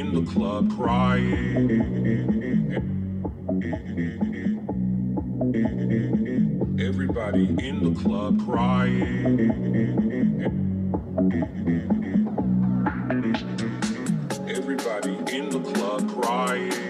in the club crying. Everybody in the club crying. Everybody in the club crying.